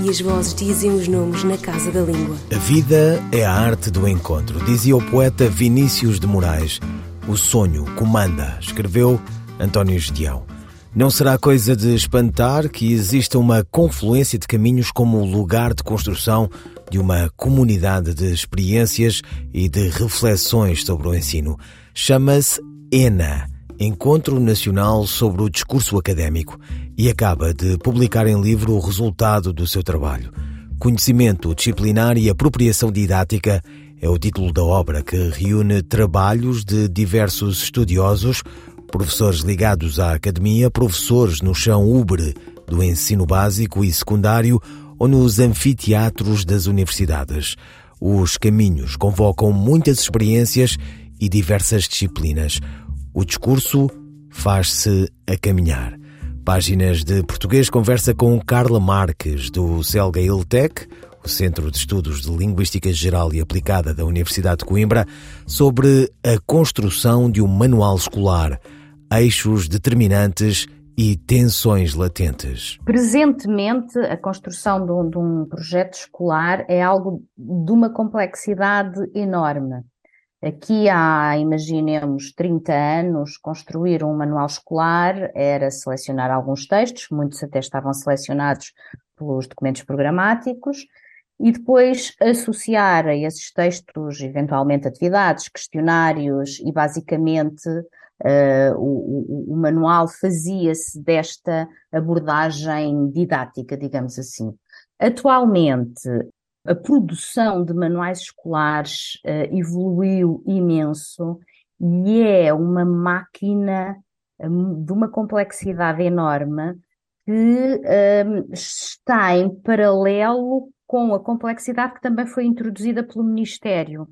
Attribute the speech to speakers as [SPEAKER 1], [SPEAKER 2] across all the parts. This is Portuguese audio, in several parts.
[SPEAKER 1] e as vozes dizem os nomes na casa da língua.
[SPEAKER 2] A vida é a arte do encontro, dizia o poeta Vinícius de Moraes. O sonho comanda, escreveu António Gedeão. Não será coisa de espantar que exista uma confluência de caminhos como lugar de construção de uma comunidade de experiências e de reflexões sobre o ensino. Chama-se ENA, Encontro Nacional sobre o Discurso Académico, e acaba de publicar em livro o resultado do seu trabalho. Conhecimento disciplinar e apropriação didática é o título da obra que reúne trabalhos de diversos estudiosos, professores ligados à academia, professores no chão ubre do ensino básico e secundário ou nos anfiteatros das universidades. Os caminhos convocam muitas experiências e diversas disciplinas. O discurso faz-se a caminhar. Páginas de Português conversa com Carla Marques, do CELGA ILTEC, o Centro de Estudos de Linguística Geral e Aplicada da Universidade de Coimbra, sobre a construção de um manual escolar, eixos determinantes e tensões latentes.
[SPEAKER 3] Presentemente, a construção de um, de um projeto escolar é algo de uma complexidade enorme. Aqui há, imaginemos, 30 anos, construir um manual escolar era selecionar alguns textos, muitos até estavam selecionados pelos documentos programáticos, e depois associar a esses textos, eventualmente, atividades, questionários, e basicamente uh, o, o, o manual fazia-se desta abordagem didática, digamos assim. Atualmente, a produção de manuais escolares uh, evoluiu imenso e é uma máquina um, de uma complexidade enorme que um, está em paralelo com a complexidade que também foi introduzida pelo Ministério.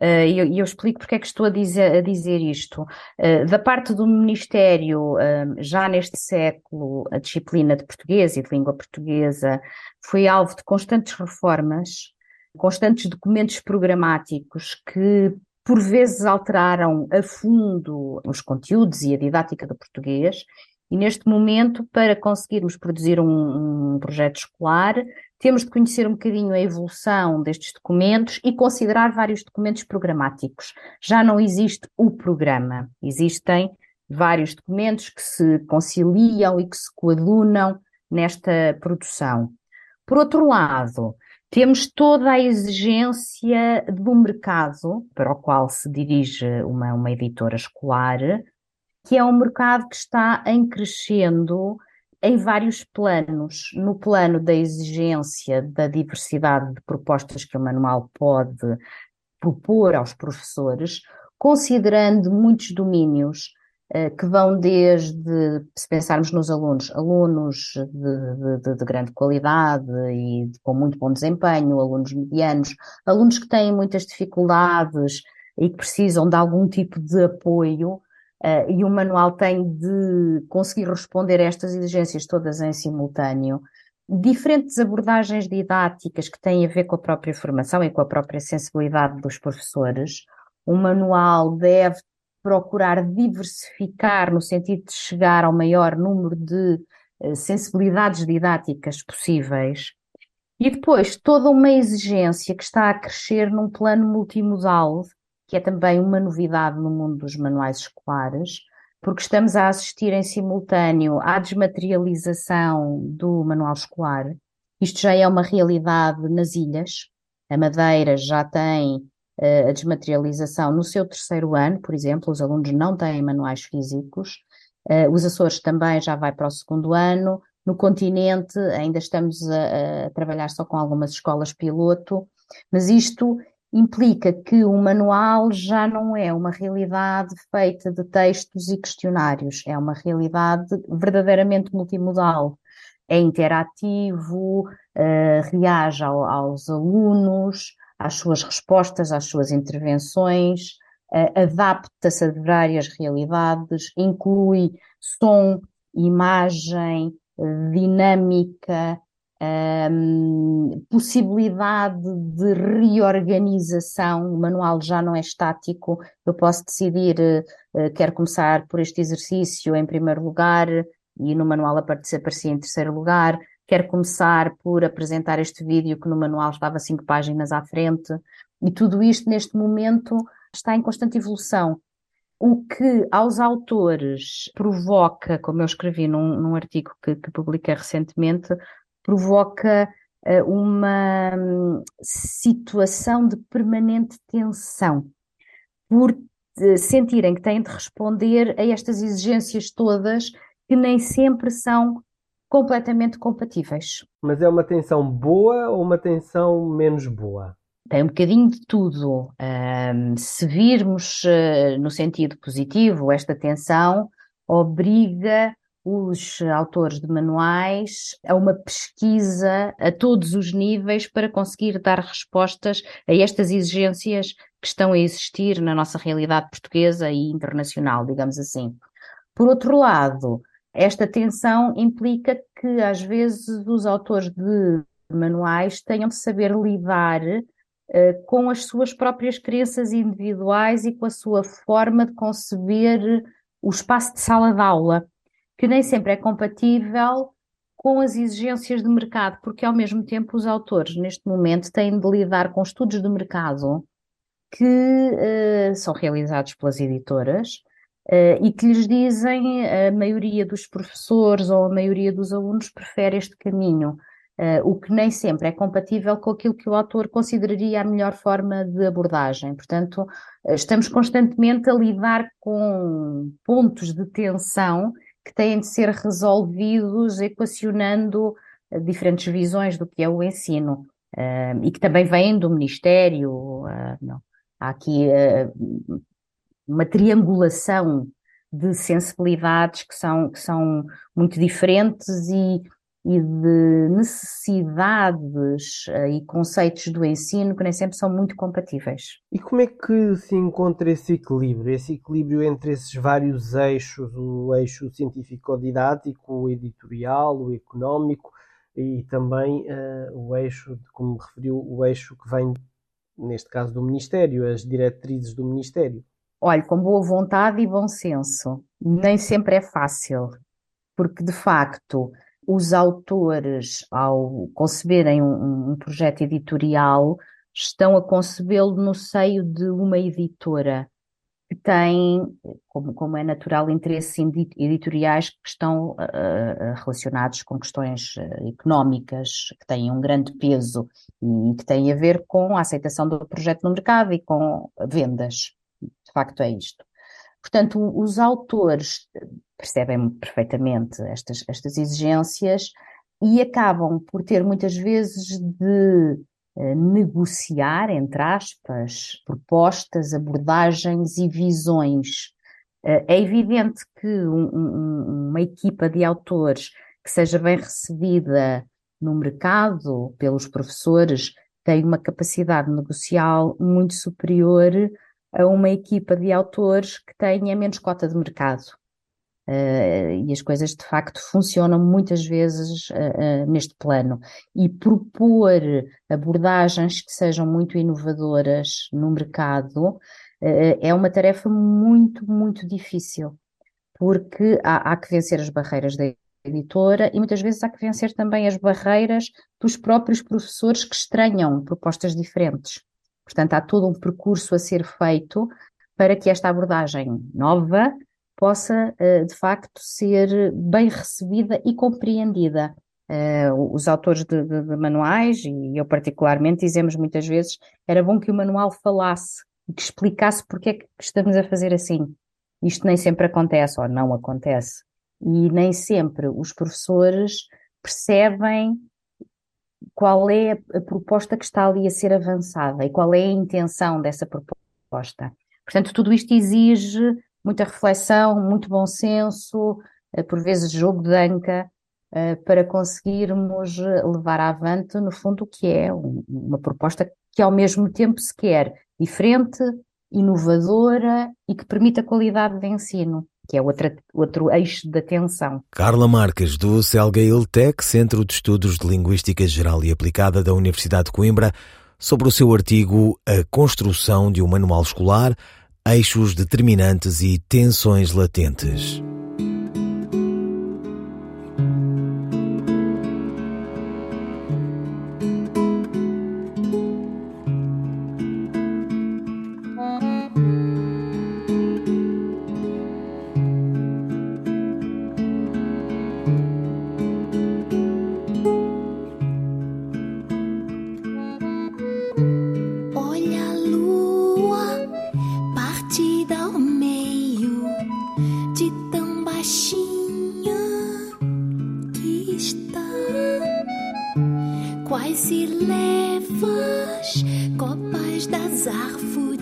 [SPEAKER 3] Uh, e eu, eu, explico porque é que estou a dizer, a dizer isto. Uh, da parte do Ministério, uh, já neste século, a disciplina de português e de língua portuguesa foi alvo de constantes reformas, constantes documentos programáticos que, por vezes, alteraram a fundo os conteúdos e a didática do português. E neste momento, para conseguirmos produzir um, um projeto escolar, temos de conhecer um bocadinho a evolução destes documentos e considerar vários documentos programáticos. Já não existe o programa, existem vários documentos que se conciliam e que se coadunam nesta produção. Por outro lado, temos toda a exigência do mercado para o qual se dirige uma, uma editora escolar, que é um mercado que está em crescendo em vários planos. No plano da exigência da diversidade de propostas que o manual pode propor aos professores, considerando muitos domínios uh, que vão desde, se pensarmos nos alunos, alunos de, de, de grande qualidade e com muito bom desempenho, alunos medianos, alunos que têm muitas dificuldades e que precisam de algum tipo de apoio, Uh, e o manual tem de conseguir responder a estas exigências todas em simultâneo. Diferentes abordagens didáticas que têm a ver com a própria formação e com a própria sensibilidade dos professores. O manual deve procurar diversificar no sentido de chegar ao maior número de uh, sensibilidades didáticas possíveis. E depois toda uma exigência que está a crescer num plano multimodal, que é também uma novidade no mundo dos manuais escolares, porque estamos a assistir em simultâneo à desmaterialização do manual escolar. Isto já é uma realidade nas ilhas. A Madeira já tem uh, a desmaterialização no seu terceiro ano, por exemplo, os alunos não têm manuais físicos. Uh, os Açores também já vai para o segundo ano. No continente ainda estamos a, a trabalhar só com algumas escolas piloto, mas isto implica que o manual já não é uma realidade feita de textos e questionários, é uma realidade verdadeiramente multimodal. É interativo, uh, reage ao, aos alunos, às suas respostas, às suas intervenções, uh, adapta-se a várias realidades, inclui som, imagem, dinâmica, um, possibilidade de reorganização, o manual já não é estático, eu posso decidir, uh, quero começar por este exercício em primeiro lugar, e no manual aparecia, aparecia em terceiro lugar, quero começar por apresentar este vídeo que no manual estava cinco páginas à frente, e tudo isto neste momento está em constante evolução. O que aos autores provoca, como eu escrevi num, num artigo que, que publiquei recentemente, provoca uh, uma um, situação de permanente tensão, por uh, sentirem que têm de responder a estas exigências todas que nem sempre são completamente compatíveis.
[SPEAKER 4] Mas é uma tensão boa ou uma tensão menos boa?
[SPEAKER 3] Tem um bocadinho de tudo. Um, se virmos uh, no sentido positivo, esta tensão obriga os autores de manuais a uma pesquisa a todos os níveis para conseguir dar respostas a estas exigências que estão a existir na nossa realidade portuguesa e internacional, digamos assim. Por outro lado, esta tensão implica que às vezes os autores de manuais tenham de saber lidar uh, com as suas próprias crenças individuais e com a sua forma de conceber o espaço de sala de aula que nem sempre é compatível com as exigências de mercado, porque ao mesmo tempo os autores, neste momento, têm de lidar com estudos de mercado que uh, são realizados pelas editoras uh, e que lhes dizem a maioria dos professores ou a maioria dos alunos prefere este caminho, uh, o que nem sempre é compatível com aquilo que o autor consideraria a melhor forma de abordagem. Portanto, estamos constantemente a lidar com pontos de tensão que têm de ser resolvidos equacionando eh, diferentes visões do que é o ensino uh, e que também vêm do Ministério. Uh. Há aqui uh, uma triangulação de sensibilidades que são, que são muito diferentes e, e de necessidades uh, e conceitos do ensino que nem sempre são muito compatíveis.
[SPEAKER 4] E como é que se encontra esse equilíbrio? Esse equilíbrio entre esses vários eixos, o eixo científico-didático, o editorial, o económico e também uh, o eixo, como referiu, o eixo que vem, neste caso, do Ministério, as diretrizes do Ministério?
[SPEAKER 3] Olha, com boa vontade e bom senso. Nem sempre é fácil, porque de facto os autores, ao conceberem um, um projeto editorial, estão a concebê-lo no seio de uma editora que tem, como, como é natural, interesses editoriais que estão uh, relacionados com questões económicas, que têm um grande peso e que têm a ver com a aceitação do projeto no mercado e com vendas. De facto, é isto. Portanto, os autores percebem perfeitamente estas, estas exigências e acabam por ter muitas vezes de eh, negociar, entre aspas, propostas, abordagens e visões. Eh, é evidente que um, um, uma equipa de autores que seja bem recebida no mercado pelos professores tem uma capacidade negocial muito superior a uma equipa de autores que tenha menos cota de mercado. Uh, e as coisas de facto funcionam muitas vezes uh, uh, neste plano. E propor abordagens que sejam muito inovadoras no mercado é uma tarefa muito, muito difícil, porque há, há que vencer as barreiras da editora e muitas vezes há que vencer também as barreiras dos próprios professores que estranham propostas diferentes. Portanto, há todo um percurso a ser feito para que esta abordagem nova possa, eh, de facto, ser bem recebida e compreendida. Eh, os autores de, de, de, manuais, e eu particularmente, dizemos muitas vezes, era bom que o manual falasse e que explicasse porque é que estamos a fazer assim. Isto nem sempre acontece, ou não acontece. E nem sempre os professores percebem qual é a proposta que está ali a ser avançada e qual é a intenção dessa proposta. Portanto, tudo isto exige muita reflexão, muito bom senso, eh, por vezes jogo de anca, eh, para conseguirmos levar avante, no fundo, o que é uma proposta que ao mesmo tempo se quer diferente, inovadora e que permita qualidade de ensino, que é outra, outro eixo de atenção.
[SPEAKER 1] Carla Marques, do Celgail Tech, Centro de Estudos de Linguística Geral e Aplicada da Universidade de Coimbra, sobre o seu artigo A Construção de um Manual Escolar, Eixos Determinantes e Tensões Latentes. no meio de tão baixinha que está. quais se levas copas das árvores.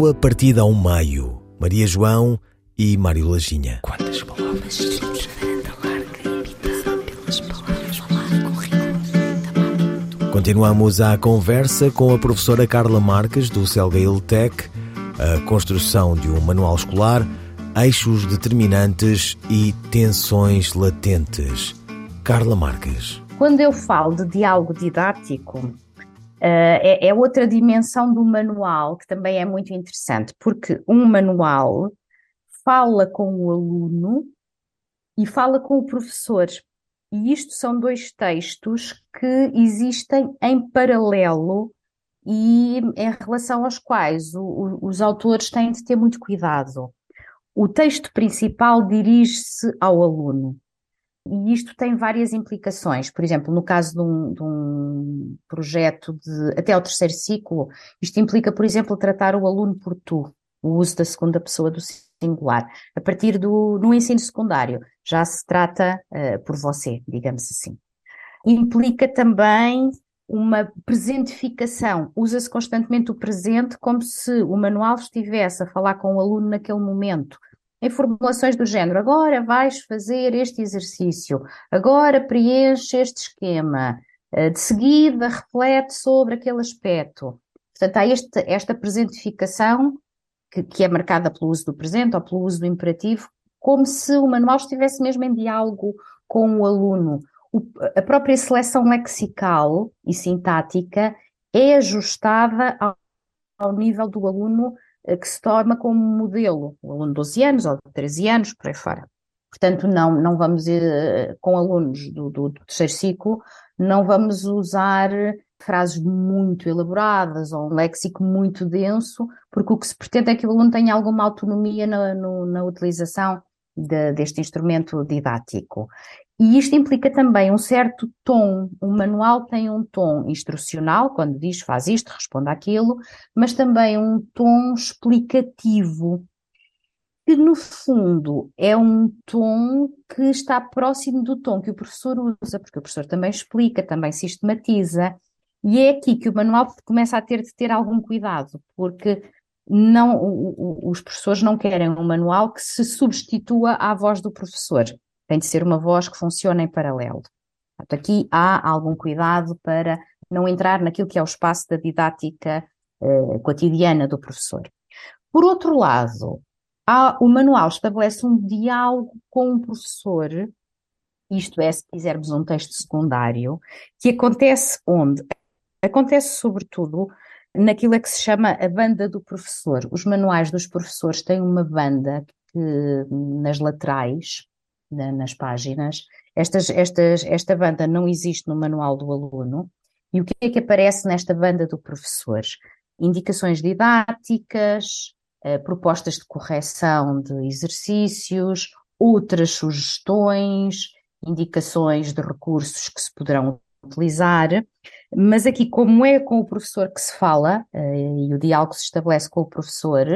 [SPEAKER 1] Lua partida ao meio, Maria João e Mário Lajinha.
[SPEAKER 2] Quantas palavras?
[SPEAKER 1] Continuamos a conversa com a professora Carla Marques, do Celgail Tech, a construção de um manual escolar, eixos determinantes e tensões latentes. Carla Marques.
[SPEAKER 3] Quando eu falo de diálogo didático, é, é, outra dimensão do manual que também é muito interessante, porque um manual fala com o aluno e fala com o professor. E isto são dois textos que existem em paralelo e em relação aos quais o, o, os autores têm de ter muito cuidado. O texto principal dirige-se ao aluno. E isto tem várias implicações. Por exemplo, no caso de um, de um, projeto de até ao terceiro ciclo, isto implica, por exemplo, tratar o aluno por tu, o uso da segunda pessoa do singular. A partir do no ensino secundário, já se trata uh, por você, digamos assim. Implica também uma presentificação. Usa-se constantemente o presente como se o manual estivesse a falar com o aluno naquele momento em formulações do género, agora vais fazer este exercício, agora preenche este esquema, eh, de seguida reflete sobre aquele aspecto. Portanto, há este, esta presentificação que, que, é marcada pelo uso do presente ou pelo uso do imperativo, como se o manual estivesse mesmo em diálogo com o aluno. O, a própria seleção lexical e sintática é ajustada ao, ao nível do aluno que se toma como modelo, o aluno de 12 anos ou de 13 anos, por aí fora. Portanto, não, não vamos eh, com alunos do, do, do terceiro ciclo, não vamos usar frases muito elaboradas ou um léxico muito denso, porque o que se pretende é que o aluno tenha alguma autonomia na, no, na utilização de, deste instrumento didático. E isto implica também um certo tom. O manual tem um tom instrucional, quando diz faz isto, responde aquilo, mas também um tom explicativo, que no fundo é um tom que está próximo do tom que o professor usa, porque o professor também explica, também sistematiza. E é aqui que o manual começa a ter de ter algum cuidado, porque não, os professores não querem um manual que se substitua à voz do professor tem de ser uma voz que funcione em paralelo. Portanto, aqui há algum cuidado para não entrar naquilo que é o espaço da didática eh, cotidiana do professor. Por outro lado, há, o manual estabelece um diálogo com o professor, isto é, se quisermos um texto secundário, que acontece onde? Acontece sobretudo naquilo que se chama a banda do professor. Os manuais dos professores têm uma banda que, nas laterais, na, nas páginas. Estas, estas, esta banda não existe no manual do aluno. E o que é que aparece nesta banda do professor? Indicações didáticas, eh, propostas de correção de exercícios, outras sugestões, indicações de recursos que se poderão utilizar, mas aqui, como é com o professor que se fala, eh, e o diálogo se estabelece com o professor,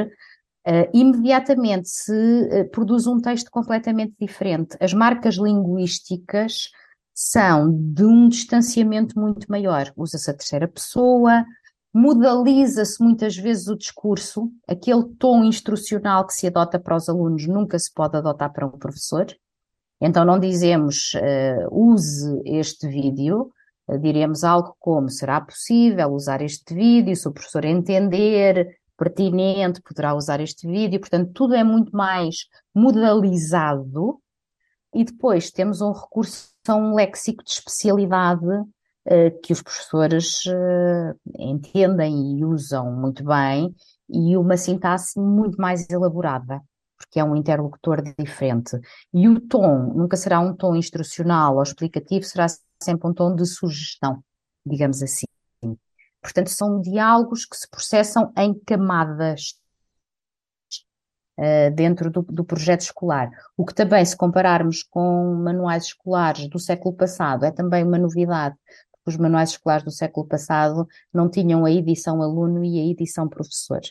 [SPEAKER 3] Uh, imediatamente se uh, produz um texto completamente diferente. As marcas linguísticas são de um distanciamento muito maior. Usa-se a terceira pessoa, modaliza-se muitas vezes o discurso, aquele tom instrucional que se adota para os alunos nunca se pode adotar para um professor. Então não dizemos uh, use este vídeo, diremos algo como será possível usar este vídeo se o professor entender pertinente, poderá usar este vídeo, portanto, tudo é muito mais modalizado. E depois temos um recurso a um léxico de especialidade uh, que os professores uh, entendem e usam muito bem, e uma sintaxe muito mais elaborada, porque é um interlocutor diferente. E o tom nunca será um tom instrucional ou explicativo, será sempre um tom de sugestão, digamos assim. Portanto, são diálogos que se processam em camadas uh, dentro do, do, projeto escolar. O que também, se compararmos com manuais escolares do século passado, é também uma novidade, os manuais escolares do século passado não tinham a edição aluno e a edição professor.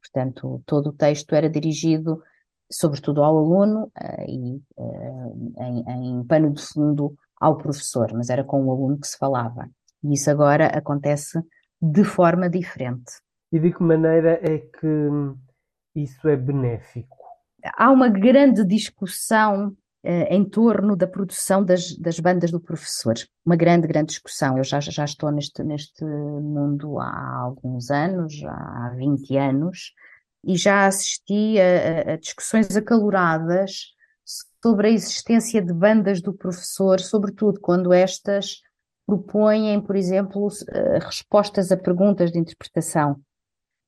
[SPEAKER 3] Portanto, todo o texto era dirigido sobretudo ao aluno uh, e uh, em, em pano de fundo ao professor, mas era com o aluno que se falava. E isso agora acontece de forma diferente.
[SPEAKER 4] E de que maneira é que isso é benéfico?
[SPEAKER 3] Há uma grande discussão eh, em torno da produção das, das, bandas do professor. Uma grande, grande discussão. Eu já, já estou neste, neste mundo há alguns anos, há 20 anos, e já assisti a, a discussões acaloradas sobre a existência de bandas do professor, sobretudo quando estas propõem, por exemplo, eh, respostas a perguntas de interpretação.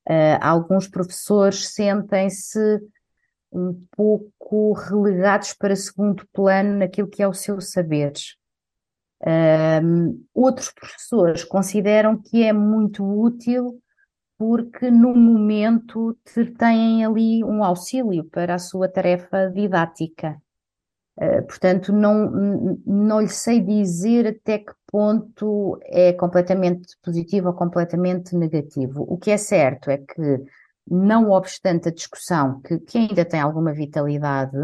[SPEAKER 3] Uh, alguns professores sentem-se um pouco relegados para segundo plano naquilo que é o seu saber. Uh, outros professores consideram que é muito útil porque no momento têm ali um auxílio para a sua tarefa didática. Uh, portanto, não, não lhe sei dizer até que ponto é completamente positivo ou completamente negativo. O que é certo é que, não obstante a discussão, que, que ainda tem alguma vitalidade,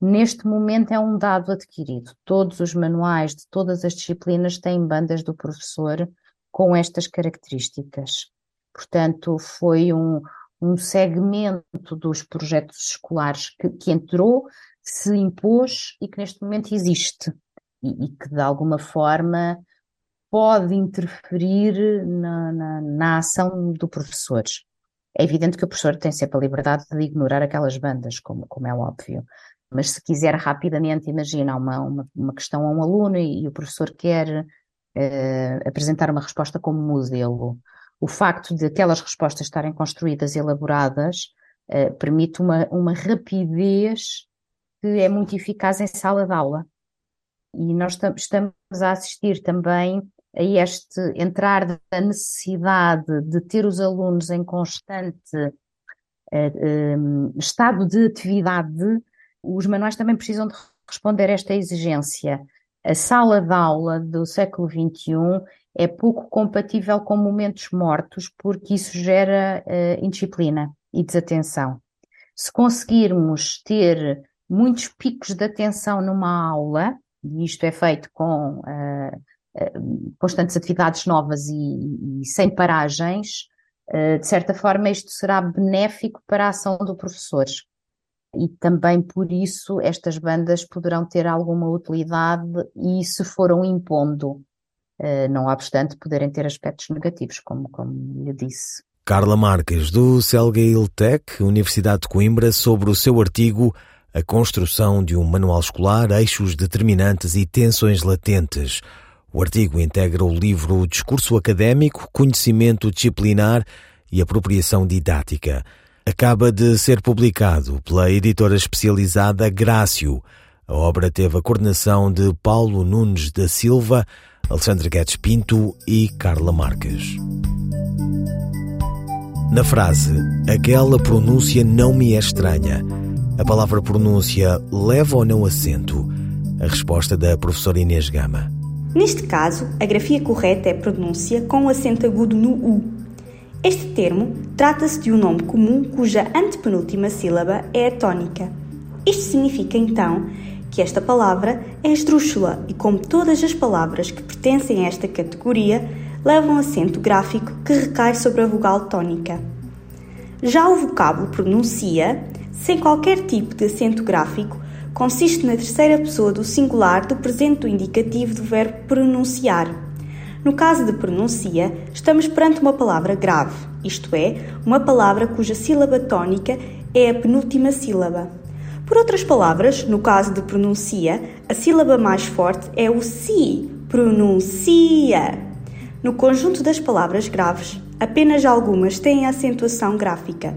[SPEAKER 3] neste momento é um dado adquirido. Todos os manuais de todas as disciplinas têm bandas do professor com estas características. Portanto, foi um, um segmento dos projetos escolares que, que entrou, se impôs e que neste momento existe. E, e, que de alguma forma pode interferir na, na, na ação do professor. É evidente que o professor tem sempre a liberdade de ignorar aquelas bandas, como, como é óbvio. Mas se quiser rapidamente, imagina uma, uma, uma questão a um aluno e, e o professor quer uh, apresentar uma resposta como modelo, o facto de aquelas respostas estarem construídas e elaboradas uh, permite uma, uma rapidez que é muito eficaz em sala de aula. E nós estamos a assistir também a este entrar da necessidade de ter os alunos em constante uh, estado de atividade, os manuais também precisam de responder a esta exigência. A sala de aula do século XXI é pouco compatível com momentos mortos, porque isso gera uh, indisciplina e desatenção. Se conseguirmos ter muitos picos de atenção numa aula, e isto é feito com uh, uh, constantes atividades novas e, e sem paragens, uh, de certa forma isto será benéfico para a ação do professor. E também por isso estas bandas poderão ter alguma utilidade e se foram impondo, não obstante poderem ter aspectos negativos, como, como lhe disse.
[SPEAKER 2] Carla Marques, do Celgail Tech, Universidade de Coimbra, sobre o seu artigo A construção de um manual escolar, eixos determinantes e tensões latentes. O artigo integra o livro Discurso Académico, Conhecimento Disciplinar e Apropriação Didática. Acaba de ser publicado pela editora especializada Grácio. A obra teve a coordenação de Paulo Nunes da Silva, Alexandre Guedes Pinto e Carla Marques. Na frase, aquela pronúncia não me é estranha, a palavra pronúncia leva ou não acento? A resposta da professora Inês Gama.
[SPEAKER 5] Neste caso, a grafia correta é pronúncia com acento agudo no U. Este termo trata-se de um nome comum cuja antepenúltima sílaba é a tónica. Isto significa então que esta palavra é esdrúxula e, como todas as palavras que pertencem a esta categoria, leva um acento gráfico que recai sobre a vogal tónica. Já o vocábulo pronuncia, sem qualquer tipo de acento gráfico, consiste na terceira pessoa do singular do presente do indicativo do verbo pronunciar. No caso de pronuncia, estamos perante uma palavra grave, isto é, uma palavra cuja sílaba tónica é a penúltima sílaba. Por outras palavras, no caso de pronuncia, a sílaba mais forte é o si, pronuncia. No conjunto das palavras graves, apenas algumas têm acentuação gráfica.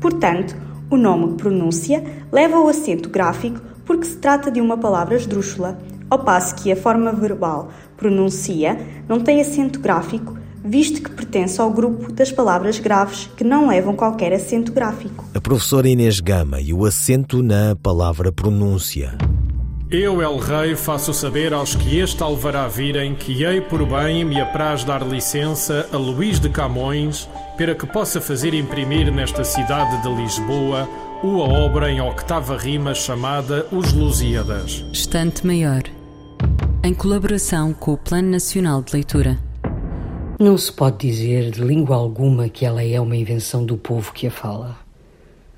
[SPEAKER 5] Portanto, o nome pronúncia leva o acento gráfico porque se trata de uma palavra esdrúxula, ao passo que a forma verbal pronuncia não tem acento gráfico, visto que pertence ao grupo das palavras graves que não levam qualquer acento gráfico.
[SPEAKER 2] A professora Inês Gama e o acento na palavra pronúncia.
[SPEAKER 6] Eu, El Rei, faço saber aos que este alvará virem que hei por bem me apraz dar licença a Luís de Camões para que possa fazer imprimir nesta cidade de Lisboa uma obra em octava rima chamada Os Lusíadas.
[SPEAKER 7] Estante Maior, em colaboração com o Plano Nacional de Leitura.
[SPEAKER 8] Não se pode dizer de língua alguma que ela é uma invenção do povo que a fala.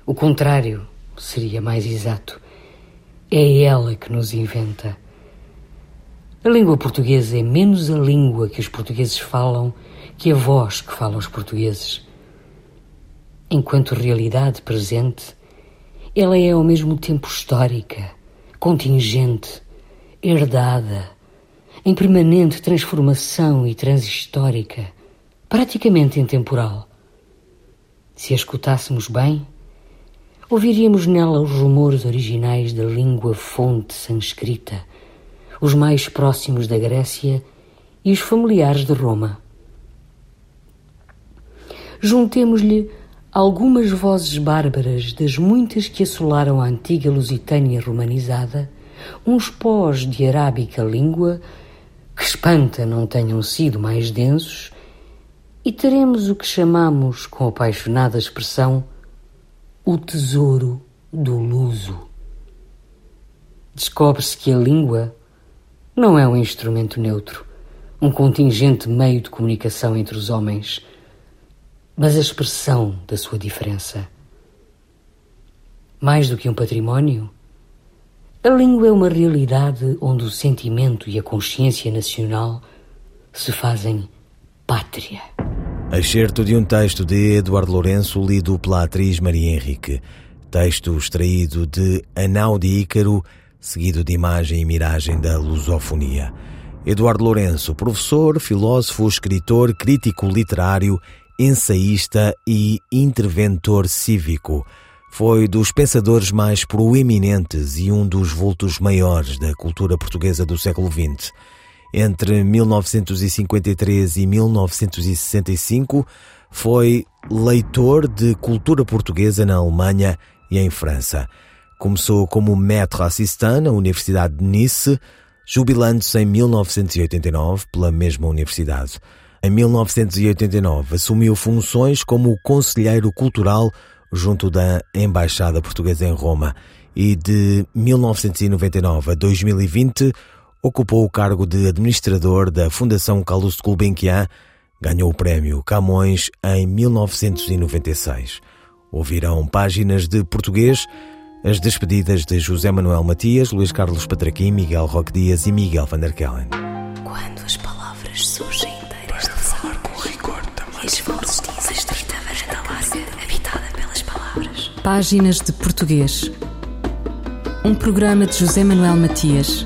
[SPEAKER 8] O contrário seria mais exato é ela que nos inventa. A língua portuguesa é menos a língua que os portugueses falam que a voz que falam os portugueses. Enquanto realidade presente, ela é ao mesmo tempo histórica, contingente, herdada, em permanente transformação e transhistórica, praticamente intemporal. Se a escutássemos bem, ouviríamos nela os rumores originais da língua fonte sanscrita, os mais próximos da Grécia e os familiares de Roma. Juntemos-lhe algumas vozes bárbaras das muitas que assolaram a antiga Lusitânia romanizada, uns pós de arábica língua, que espanta não tenham sido mais densos, e teremos o que chamamos, com apaixonada expressão, o tesouro do luso. Descobre-se que a língua não é um instrumento neutro, um contingente meio de comunicação entre os homens, mas a expressão da sua diferença. Mais do que um património, a língua é uma realidade onde o sentimento e a consciência nacional se fazem pátria.
[SPEAKER 2] Excerto de um texto de Eduardo Lourenço, lido pela atriz Maria Henrique. Texto extraído de Anau de Ícaro, seguido de imagem e miragem da lusofonia. Eduardo Lourenço, professor, filósofo, escritor, crítico literário ensaísta e interventor cívico. Foi dos pensadores mais proeminentes e um dos vultos maiores da cultura portuguesa do século XX. Entre 1953 e 1965, foi leitor de cultura portuguesa na Alemanha e em França. Começou como maître assistant na Universidade de Nice, jubilando-se em 1989 pela mesma universidade. Em 1989, assumiu funções como conselheiro cultural junto da Embaixada Portuguesa em Roma e de 1999 a 2020 ocupou o cargo de administrador da Fundação Carlos Gulbenkian, ganhou o prémio Camões em 1996. Ouvirão páginas de português, as despedidas de José Manuel Matias, Luís Carlos Patraquim, Miguel Roque Dias e Miguel van der Kellen.
[SPEAKER 1] Quando as palavras surgem inteiras Para falar com rigor também. E varanda larga, habitada pelas palavras.
[SPEAKER 7] Páginas de Português. Um programa de José Manuel Matias,